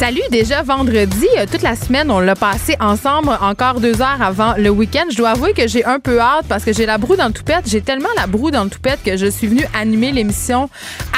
Salut, déjà vendredi. Euh, toute la semaine, on l'a passé ensemble encore deux heures avant le week-end. Je dois avouer que j'ai un peu hâte parce que j'ai la broue dans le toupette. J'ai tellement la broue dans le toupette que je suis venue animer l'émission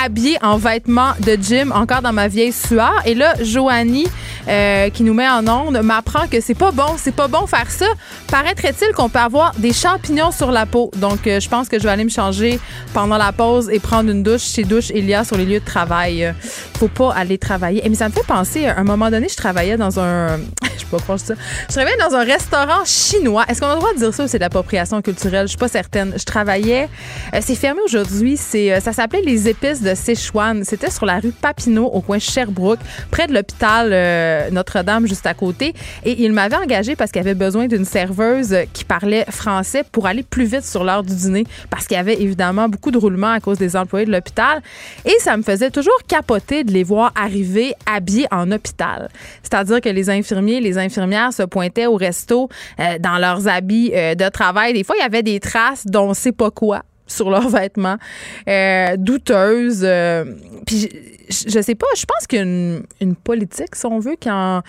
habillée en vêtements de gym, encore dans ma vieille sueur. Et là, Joanie, euh, qui nous met en onde, m'apprend que c'est pas bon. C'est pas bon faire ça. Paraîtrait-il qu'on peut avoir des champignons sur la peau? Donc, euh, je pense que je vais aller me changer pendant la pause et prendre une douche chez Douche Elia sur les lieux de travail. Euh, faut pas aller travailler. Et mais ça me fait penser à un moment donné, je travaillais dans un. je peux pas ça. Je travaillais dans un restaurant chinois. Est-ce qu'on a le droit de dire ça ou c'est de l'appropriation culturelle? Je suis pas certaine. Je travaillais. Euh, c'est fermé aujourd'hui. C'est, euh, ça s'appelait Les Épices de Sichuan. C'était sur la rue Papineau, au coin Sherbrooke, près de l'hôpital euh, Notre-Dame, juste à côté. Et il m'avait engagé parce qu'il avait besoin d'une serveuse qui parlait français pour aller plus vite sur l'heure du dîner parce qu'il y avait évidemment beaucoup de roulements à cause des employés de l'hôpital. Et ça me faisait toujours capoter de les voir arriver habillés en hôpital. C'est-à-dire que les infirmiers, les infirmières se pointaient au resto euh, dans leurs habits euh, de travail. Des fois, il y avait des traces dont on sait pas quoi sur leurs vêtements, euh, douteuses. puis je, je sais pas, je pense qu'il y a une, une politique, si on veut, qui en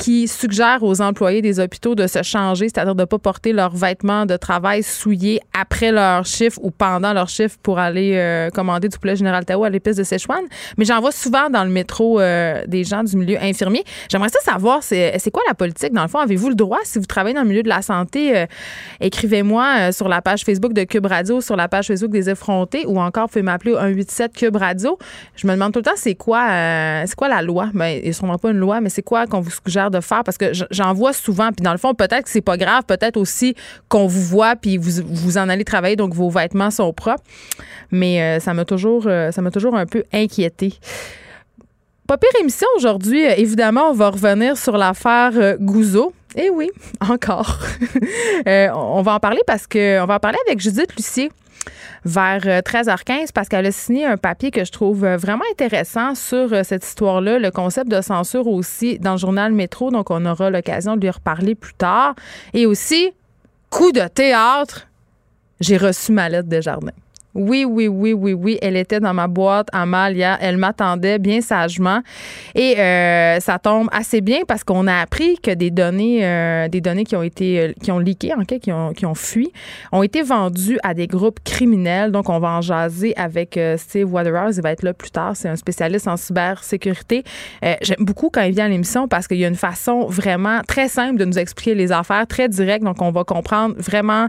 qui suggère aux employés des hôpitaux de se changer, c'est-à-dire de ne pas porter leurs vêtements de travail souillés après leur chiffre ou pendant leur chiffre pour aller euh, commander du poulet Général Tao à l'épice de Sichuan. Mais j'en vois souvent dans le métro euh, des gens du milieu infirmier. J'aimerais ça savoir, c'est quoi la politique? Dans le fond, avez-vous le droit, si vous travaillez dans le milieu de la santé, euh, écrivez-moi sur la page Facebook de Cube Radio, sur la page Facebook des effrontés ou encore, vous pouvez m'appeler au 187 Cube Radio. Je me demande tout le temps, c'est quoi, c'est quoi la loi? Ben, sûrement pas une loi, mais c'est quoi qu'on vous suggère de faire? Parce que j'en vois souvent, puis dans le fond, peut-être que c'est pas grave, peut-être aussi qu'on vous voit, puis vous, vous en allez travailler, donc vos vêtements sont propres. Mais euh, ça m'a toujours, euh, ça m'a toujours un peu inquiété. Pas pire émission aujourd'hui. Euh, Évidemment, on va revenir sur l'affaire Gouzeau. Eh oui, encore. On va en parler parce que on va en parler avec Judith Lucier vers euh, 13h15 parce qu'elle a signé un papier que je trouve euh, vraiment intéressant sur euh, cette histoire-là, le concept de censure aussi dans le journal Métro. Donc, on aura l'occasion de lui reparler plus tard. Et aussi, coup de théâtre, j'ai reçu ma lettre de jardin. Oui, oui, oui, oui, oui. Elle était dans ma boîte à mal. Elle m'attendait bien sagement. Et euh, ça tombe assez bien parce qu'on a appris que des données, euh, des données qui ont été, euh, qui ont leaké, en qui ont, qui ont fui, ont été vendues à des groupes criminels. Donc, on va en jaser avec euh, Steve Waterhouse. Il va être là plus tard. C'est un spécialiste en cybersécurité. J'aime beaucoup quand il vient à l'émission parce qu'il y a une façon vraiment très simple de nous expliquer les affaires, très direct. Donc, on va comprendre vraiment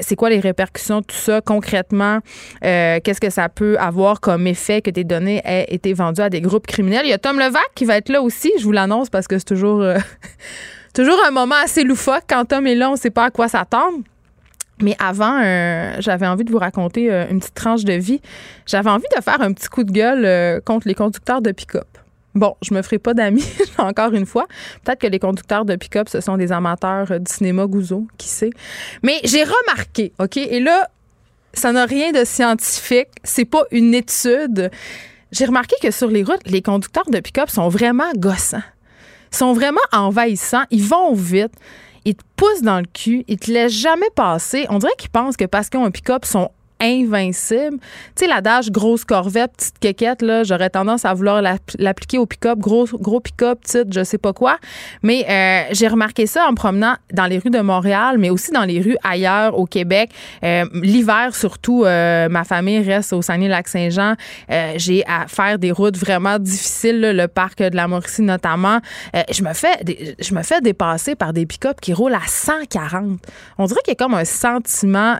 c'est quoi les répercussions de tout ça concrètement. Euh, Qu'est-ce que ça peut avoir comme effet que des données aient été vendues à des groupes criminels? Il y a Tom Levac qui va être là aussi. Je vous l'annonce parce que c'est toujours, euh, toujours un moment assez loufoque. Quand Tom est là, on ne sait pas à quoi s'attendre. Mais avant, euh, j'avais envie de vous raconter une petite tranche de vie. J'avais envie de faire un petit coup de gueule contre les conducteurs de pick-up. Bon, je me ferai pas d'amis, encore une fois. Peut-être que les conducteurs de pick-up, ce sont des amateurs du cinéma Gouzeau, qui sait. Mais j'ai remarqué, OK? Et là, ça n'a rien de scientifique. C'est pas une étude. J'ai remarqué que sur les routes, les conducteurs de pick-up sont vraiment gossants. Sont vraiment envahissants. Ils vont vite. Ils te poussent dans le cul. Ils te laissent jamais passer. On dirait qu'ils pensent que parce qu'ils ont un pick-up, sont invincible. Tu sais, l'adage grosse corvette, petite quéquette, là, j'aurais tendance à vouloir l'appliquer au pick-up, gros, gros pick-up, petite, je sais pas quoi. Mais euh, j'ai remarqué ça en me promenant dans les rues de Montréal, mais aussi dans les rues ailleurs au Québec. Euh, l'hiver, surtout, euh, ma famille reste au Saguenay-Lac-Saint-Jean. j'ai à faire des routes vraiment difficiles, le parc de la Mauricie notamment. je me fais je me fais dépasser par des pick-up qui roulent à 140. On dirait qu'il y a comme un sentiment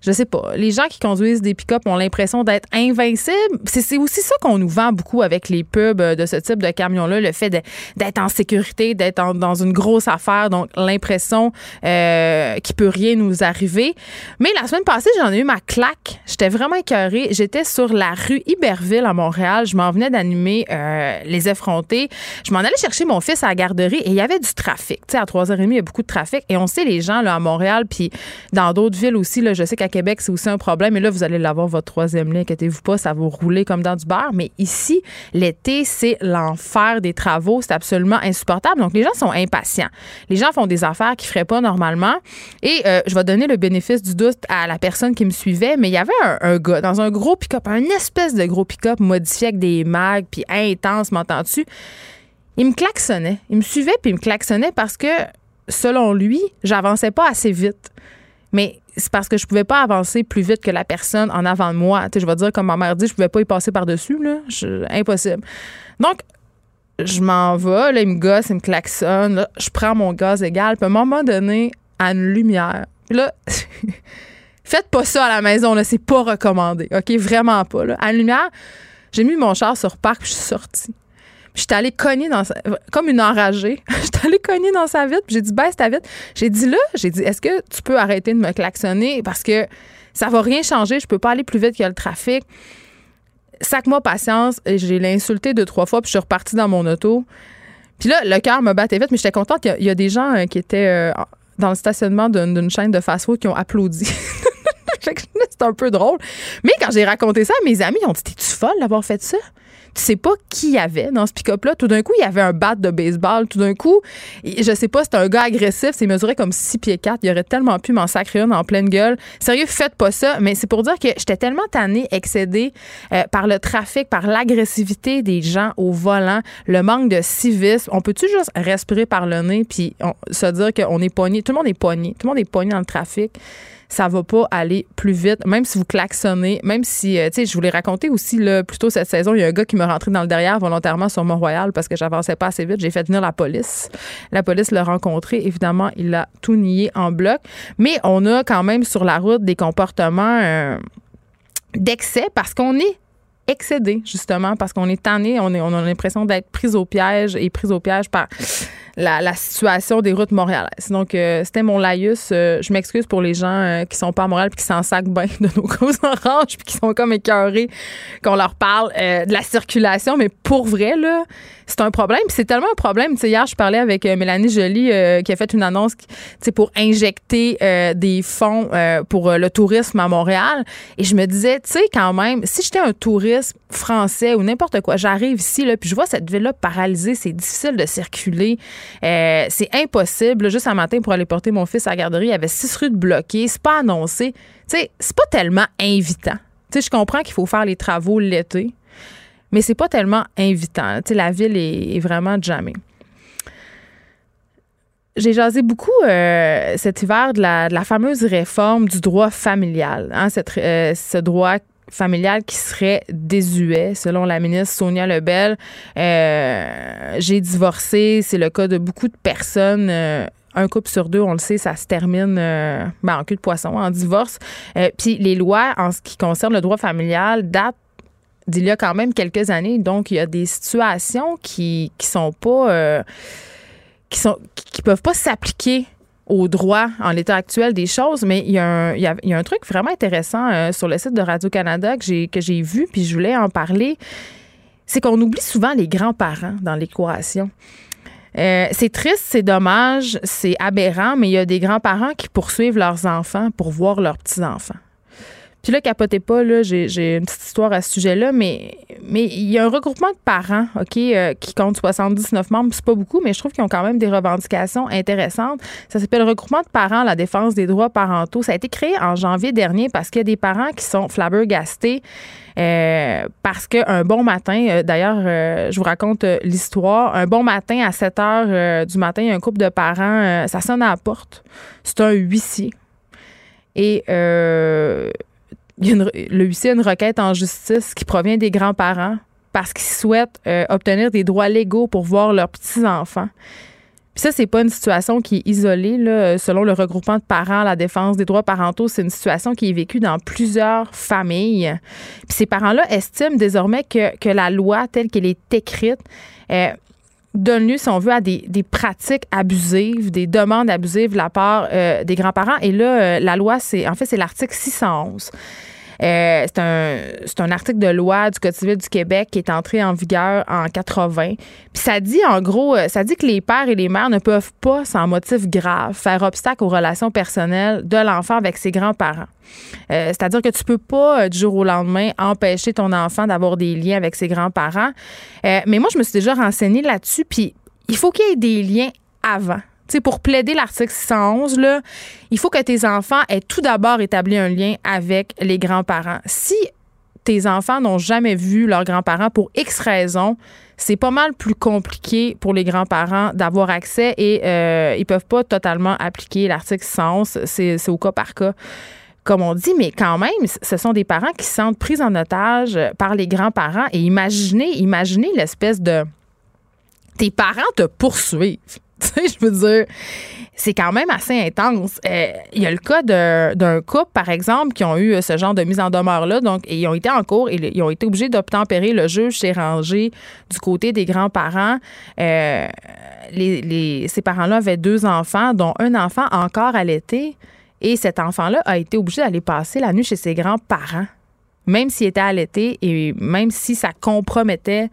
je sais pas, les gens qui conduisent des pick-up ont l'impression d'être invincibles. C'est aussi ça qu'on nous vend beaucoup avec les pubs de ce type de camion-là, le fait d'être en sécurité, d'être dans une grosse affaire, donc l'impression euh, qu'il peut rien nous arriver. Mais la semaine passée, j'en ai eu ma claque. J'étais vraiment écœurée. J'étais sur la rue Iberville à Montréal. Je m'en venais d'animer euh, Les Effrontés. Je m'en allais chercher mon fils à la garderie et il y avait du trafic. Tu sais, à 3h30, il y a beaucoup de trafic. Et on sait, les gens là, à Montréal, puis dans d'autres villes aussi, là, je sais qu'à Québec, c'est aussi un problème. Et là, vous allez l'avoir, votre troisième lien. Inquiétez-vous pas, ça va rouler comme dans du beurre. Mais ici, l'été, c'est l'enfer des travaux. C'est absolument insupportable. Donc, les gens sont impatients. Les gens font des affaires qu'ils feraient pas normalement. Et euh, je vais donner le bénéfice du doute à la personne qui me suivait. Mais il y avait un, gars dans un gros pick-up, un espèce de gros pick-up modifié avec des mags, puis intense, m'entends-tu? Il me klaxonnait. Il me suivait, puis il me klaxonnait parce que, selon lui, j'avançais pas assez vite. Mais c'est parce que je pouvais pas avancer plus vite que la personne en avant de moi. je vais dire, comme ma mère dit, je pouvais pas y passer par-dessus. Là. impossible. Donc, je m'en vais, là, il me gosse, il me klaxonne. je prends mon gaz égal. Puis à un moment donné, à une lumière. Là, faites pas ça à la maison, là, c'est pas recommandé. OK? Vraiment pas. Là. À une lumière, j'ai mis mon char sur parc, puis je suis sortie. Je suis allée cogner dans sa, comme une enragée. Je suis allée cogner dans sa vitre, j'ai dit baisse ta vitre. J'ai dit là, j'ai dit est-ce que tu peux arrêter de me klaxonner? Parce que ça va rien changer, je peux pas aller plus vite que le trafic. Sac-moi patience, j'ai l'insulté deux trois fois puis je suis repartie dans mon auto. Puis là, le cœur me battait vite, mais j'étais contente qu'il y, a des gens euh, qui étaient euh, dans le stationnement d'une chaîne de fast-food qui ont applaudi. c'est un peu drôle. Mais quand j'ai raconté ça à mes amis, ils ont dit T'es-tu folle d'avoir fait ça? Tu sais pas qui y avait dans ce pick-up-là. Tout d'un coup, il y avait un bat de baseball. Tout d'un coup, je sais pas, c'était un gars agressif. C'est mesuré comme 6 pieds 4. Il aurait tellement pu m'en sacrer une en pleine gueule. Sérieux, faites pas ça. Mais c'est pour dire que j'étais tellement tannée, excédée euh, par le trafic, par l'agressivité des gens au volant, le manque de civisme. On peut-tu juste respirer par le nez puis se dire qu'on est pogné? Tout le monde est pogné. Tout le monde est pogné dans le trafic ça va pas aller plus vite, même si vous klaxonnez, même si, euh, tu sais, je voulais raconter aussi, là, plus tôt cette saison, il y a un gars qui me rentré dans le derrière volontairement sur Mont-Royal parce que j'avançais pas assez vite. J'ai fait venir la police. La police l'a rencontré. Évidemment, il a tout nié en bloc. Mais on a quand même sur la route des comportements euh, d'excès parce qu'on est excédé, justement, parce qu'on est tanné, on, est, on a l'impression d'être pris au piège et pris au piège par la, situation des routes montréalaises. Donc, euh, c'était mon laïus. Euh, je m'excuse pour les gens euh, qui sont pas à Montréal puis qui s'en sacent bien de nos causes oranges puis qui sont comme écœurés qu'on leur parle de la circulation. Mais pour vrai, là, c'est un problème. C'est tellement un problème. Tu hier, je parlais avec Mélanie Joly qui a fait une annonce pour injecter des fonds pour le tourisme à Montréal. Et je me disais, tu sais, quand même, si j'étais un touriste français ou n'importe quoi, j'arrive ici, là, puis je vois cette ville-là paralysée, c'est difficile de circuler. Euh, c'est impossible. Juste un matin, pour aller porter mon fils à la garderie, il y avait six rues de bloquées. C'est pas annoncé. Tu sais, c'est pas tellement invitant. Tu sais, je comprends qu'il faut faire les travaux l'été, mais c'est pas tellement invitant. Tu sais, la ville est, vraiment jamais. J'ai jasé beaucoup euh, cet hiver de la, fameuse réforme du droit familial. Hein, euh, ce droit familiale qui serait désuet, selon la ministre Sonia Lebel. Euh, j'ai divorcé, c'est le cas de beaucoup de personnes. Euh, un couple sur deux, on le sait, ça se termine euh, ben, en cul de poisson, en divorce. Puis les lois en ce qui concerne le droit familial datent d'il y a quand même quelques années. Donc, il y a des situations qui, qui sont pas... qui sont qui peuvent pas s'appliquer au droit en l'état actuel des choses, mais il y, a un, y a, un truc vraiment intéressant euh, sur le site de Radio-Canada que j'ai vu, puis je voulais en parler. C'est qu'on oublie souvent les grands-parents dans l'équation. Euh, c'est triste, c'est dommage, c'est aberrant, mais il y a des grands-parents qui poursuivent leurs enfants pour voir leurs petits-enfants. Puis là, capotez pas, là, j'ai une petite histoire à ce sujet-là, mais mais il y a un regroupement de parents, OK, euh, qui compte 79 membres. C'est pas beaucoup, mais je trouve qu'ils ont quand même des revendications intéressantes. Ça s'appelle le regroupement de parents, la défense des droits parentaux. Ça a été créé en janvier dernier parce qu'il y a des parents qui sont flabbergastés. Euh, parce qu'un bon matin, euh, d'ailleurs, je vous raconte l'histoire. Un bon matin, à 7 heures du matin, il y a un couple de parents, ça sonne à la porte. C'est un huissier. Et le huissier a une requête en justice qui provient des grands-parents parce qu'ils souhaitent euh, obtenir des droits légaux pour voir leurs petits-enfants. Puis ça, c'est pas une situation qui est isolée. Là. Selon le regroupement de parents, la défense des droits parentaux, c'est une situation qui est vécue dans plusieurs familles. Puis ces parents-là estiment désormais que, que la loi telle qu'elle est écrite euh, donne lieu, si on veut, à des, pratiques abusives, des demandes abusives de la part euh, des grands-parents. Et là, la loi, c'est en fait, c'est l'article 611. Euh, c'est un, un article de loi du Code civil du Québec qui est entré en vigueur en 80. Puis ça dit, en gros, euh, ça dit que les pères et les mères ne peuvent pas, sans motif grave, faire obstacle aux relations personnelles de l'enfant avec ses grands-parents. Euh, c'est-à-dire que tu peux pas, du jour au lendemain, empêcher ton enfant d'avoir des liens avec ses grands-parents. mais moi, je me suis déjà renseignée là-dessus, puis il faut qu'il y ait des liens avant pour plaider l'article 611, là, il faut que tes enfants aient tout d'abord établi un lien avec les grands-parents. Si tes enfants n'ont jamais vu leurs grands-parents pour X raisons, c'est pas mal plus compliqué pour les grands-parents d'avoir accès et euh, ils peuvent pas totalement appliquer l'article 611. C'est au cas par cas comme on dit, mais quand même, ce sont des parents qui se sentent pris en otage par les grands-parents. Et imaginez, imaginez l'espèce de... Tes parents te poursuivent. Je veux dire, c'est quand même assez intense. Euh, il y a le cas d'un couple, par exemple, qui ont eu euh, ce genre de mise en demeure-là. Donc, ils ont été en cours et ils ont été obligés d'obtempérer. Le juge s'est rangé du côté des grands-parents. Euh, les, ces parents-là avaient deux enfants, dont un enfant encore allaité. Et cet enfant-là a été obligé d'aller passer la nuit chez ses grands-parents, même s'il était allaité et même si ça compromettait,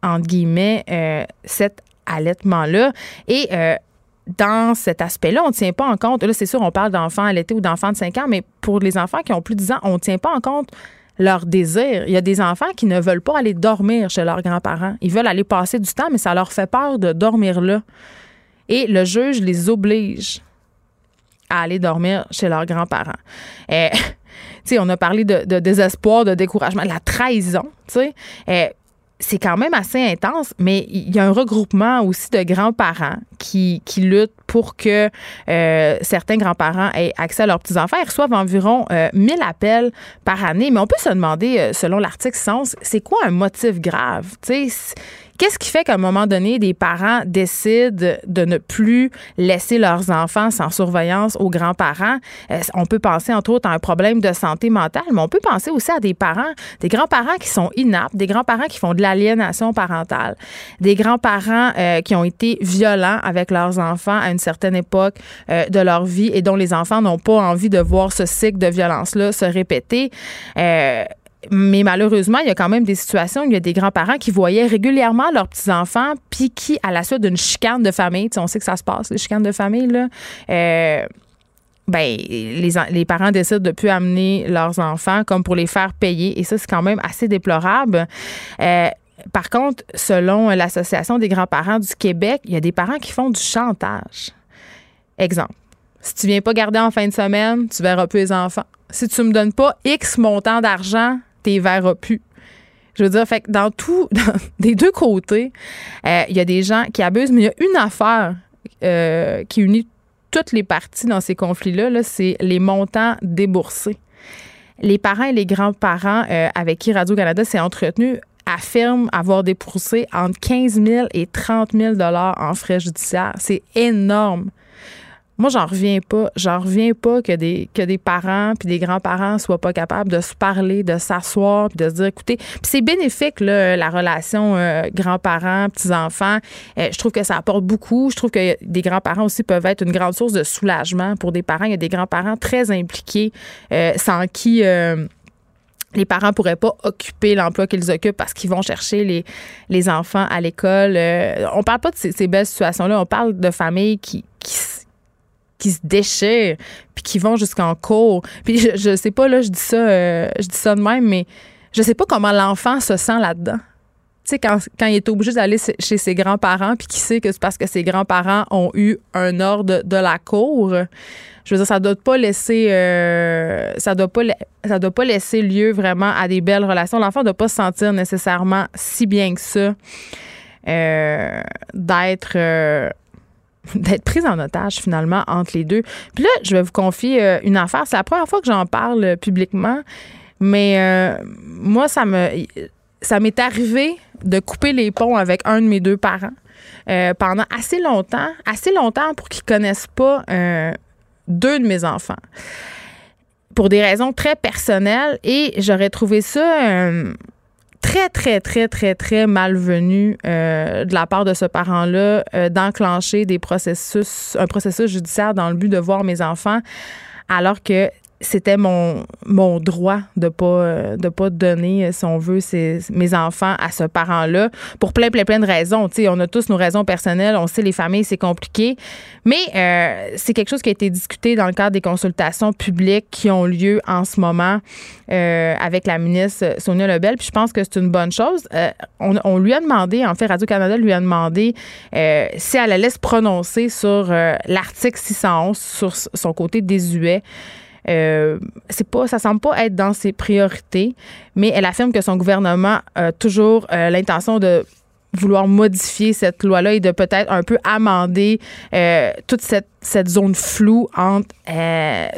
entre guillemets, cette allaitement-là. Et euh, dans cet aspect-là, on ne tient pas en compte, là, c'est sûr, on parle d'enfants allaités ou d'enfants de 5 ans, mais pour les enfants qui ont plus de 10 ans, on ne tient pas en compte leur désir. Il y a des enfants qui ne veulent pas aller dormir chez leurs grands-parents. Ils veulent aller passer du temps, mais ça leur fait peur de dormir là. Et le juge les oblige à aller dormir chez leurs grands-parents. Et, on a parlé de, désespoir, de découragement, de la trahison. Et, c'est quand même assez intense, mais il y a un regroupement aussi de grands-parents qui, qui luttent pour que euh, certains grands-parents aient accès à leurs petits-enfants. Ils reçoivent environ 1000 euh, appels par année, mais on peut se demander, euh, selon l'article 111, c'est quoi un motif grave? Qu'est-ce qui fait qu'à un moment donné, des parents décident de ne plus laisser leurs enfants sans surveillance aux grands-parents? Euh, on peut penser, entre autres, à un problème de santé mentale, mais on peut penser aussi à des parents, des grands-parents qui sont inaptes, des grands-parents qui font de l'aliénation parentale, des grands-parents euh, qui ont été violents avec leurs enfants à une certaine époque euh, de leur vie et dont les enfants n'ont pas envie de voir ce cycle de violence-là se répéter mais malheureusement, il y a quand même des situations où il y a des grands-parents qui voyaient régulièrement leurs petits-enfants, puis qui, à la suite d'une chicane de famille, on sait que ça se passe, les chicanes de famille, là, euh, ben, les, les, parents décident de plus amener leurs enfants comme pour les faire payer. Et ça, c'est quand même assez déplorable. Euh, par contre, selon l'Association des grands-parents du Québec, il y a des parents qui font du chantage. Exemple. Si tu viens pas garder en fin de semaine, tu verras plus les enfants. Si tu me donnes pas X montant d'argent, plus. Je veux dire, fait dans tout, des deux côtés, euh, il y a des gens qui abusent, mais il y a une affaire euh, qui unit toutes les parties dans ces conflits-là, -là, c'est les montants déboursés. Les parents et les grands-parents euh, avec qui Radio-Canada s'est entretenu affirment avoir déboursé entre 15 000 et 30 000 en frais judiciaires. C'est énorme. Moi, j'en reviens pas. J'en reviens pas que des, que des parents puis des grands-parents soient pas capables de se parler, de s'asseoir puis de se dire, écoutez, c'est bénéfique, là, la relation euh, grands-parents, petits-enfants. Euh, je trouve que ça apporte beaucoup. Je trouve que des grands-parents aussi peuvent être une grande source de soulagement pour des parents. Il y a des grands-parents très impliqués euh, sans qui les parents pourraient pas occuper l'emploi qu'ils occupent parce qu'ils vont chercher les, les enfants à l'école. on parle pas de ces belles situations-là. On parle de familles qui, qui qui se déchirent, puis qui vont jusqu'en cours. Puis je, je sais pas, là, je dis ça, euh, je dis ça de même, mais je sais pas comment l'enfant se sent là-dedans. Tu sais, quand, quand il est obligé d'aller chez ses grands-parents, puis qu'il sait que c'est parce que ses grands-parents ont eu un ordre de la cour, je veux dire, ça doit pas laisser, euh, ça doit pas, ça doit pas laisser lieu vraiment à des belles relations. L'enfant doit pas se sentir nécessairement si bien que ça euh, d'être euh, d'être prise en otage finalement entre les deux. Puis là, je vais vous confier une affaire. C'est la première fois que j'en parle publiquement, mais moi, ça me, ça m'est arrivé de couper les ponts avec un de mes deux parents pendant assez longtemps, assez longtemps pour qu'ils connaissent pas deux de mes enfants pour des raisons très personnelles et j'aurais trouvé ça euh, très, très, très, très, très malvenu euh, de la part de ce parent-là euh, d'enclencher des processus, un processus judiciaire dans le but de voir mes enfants alors que c'était mon, mon droit de pas euh, de pas donner euh, si on veut mes enfants à ce parent-là pour plein plein plein de raisons. Tu on a tous nos raisons personnelles on sait les familles c'est compliqué. Mais euh, c'est quelque chose qui a été discuté dans le cadre des consultations publiques qui ont lieu en ce moment avec la ministre Sonia Lebel. Puis je pense que c'est une bonne chose. On, on, lui a demandé en fait Radio Canada lui a demandé si elle allait se prononcer sur l'article 611 sur son côté désuet euh, c'est pas, ça semble pas être dans ses priorités, mais elle affirme que son gouvernement a toujours euh, l'intention de vouloir modifier cette loi-là et de peut-être un peu amender euh, toute cette, cette, zone floue entre,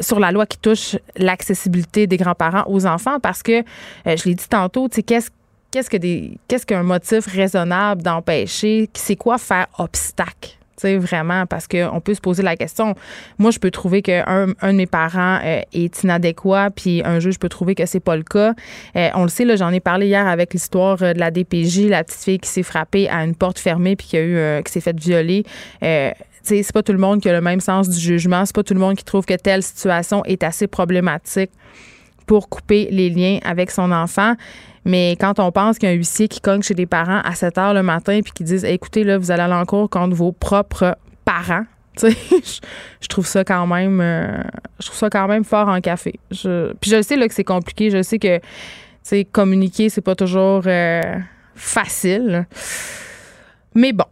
sur la loi qui touche l'accessibilité des grands-parents aux enfants parce que, je l'ai dit tantôt, qu'est-ce qu'est-ce qu'un motif raisonnable d'empêcher c'est quoi faire obstacle? Vraiment, parce qu'on peut se poser la question. Moi, je peux trouver qu'un un de mes parents euh, est inadéquat, puis un juge peut trouver que c'est pas le cas. Euh, on le sait, là, j'en ai parlé hier avec l'histoire euh, de la DPJ, la petite fille qui s'est frappée à une porte fermée puis qui a eu, qui s'est fait violer. c'est pas tout le monde qui a le même sens du jugement. C'est pas tout le monde qui trouve que telle situation est assez problématique pour couper les liens avec son enfant. Mais quand on pense qu'il y a un huissier qui cogne chez des parents à 7 heures le matin puis qui disent écoutez, là, vous allez aller en cours contre vos propres parents. Je, trouve ça quand même euh, je trouve ça quand même fort en café. Puis je sais là, que c'est compliqué. Je sais que communiquer, c'est pas toujours euh, facile. Mais bon,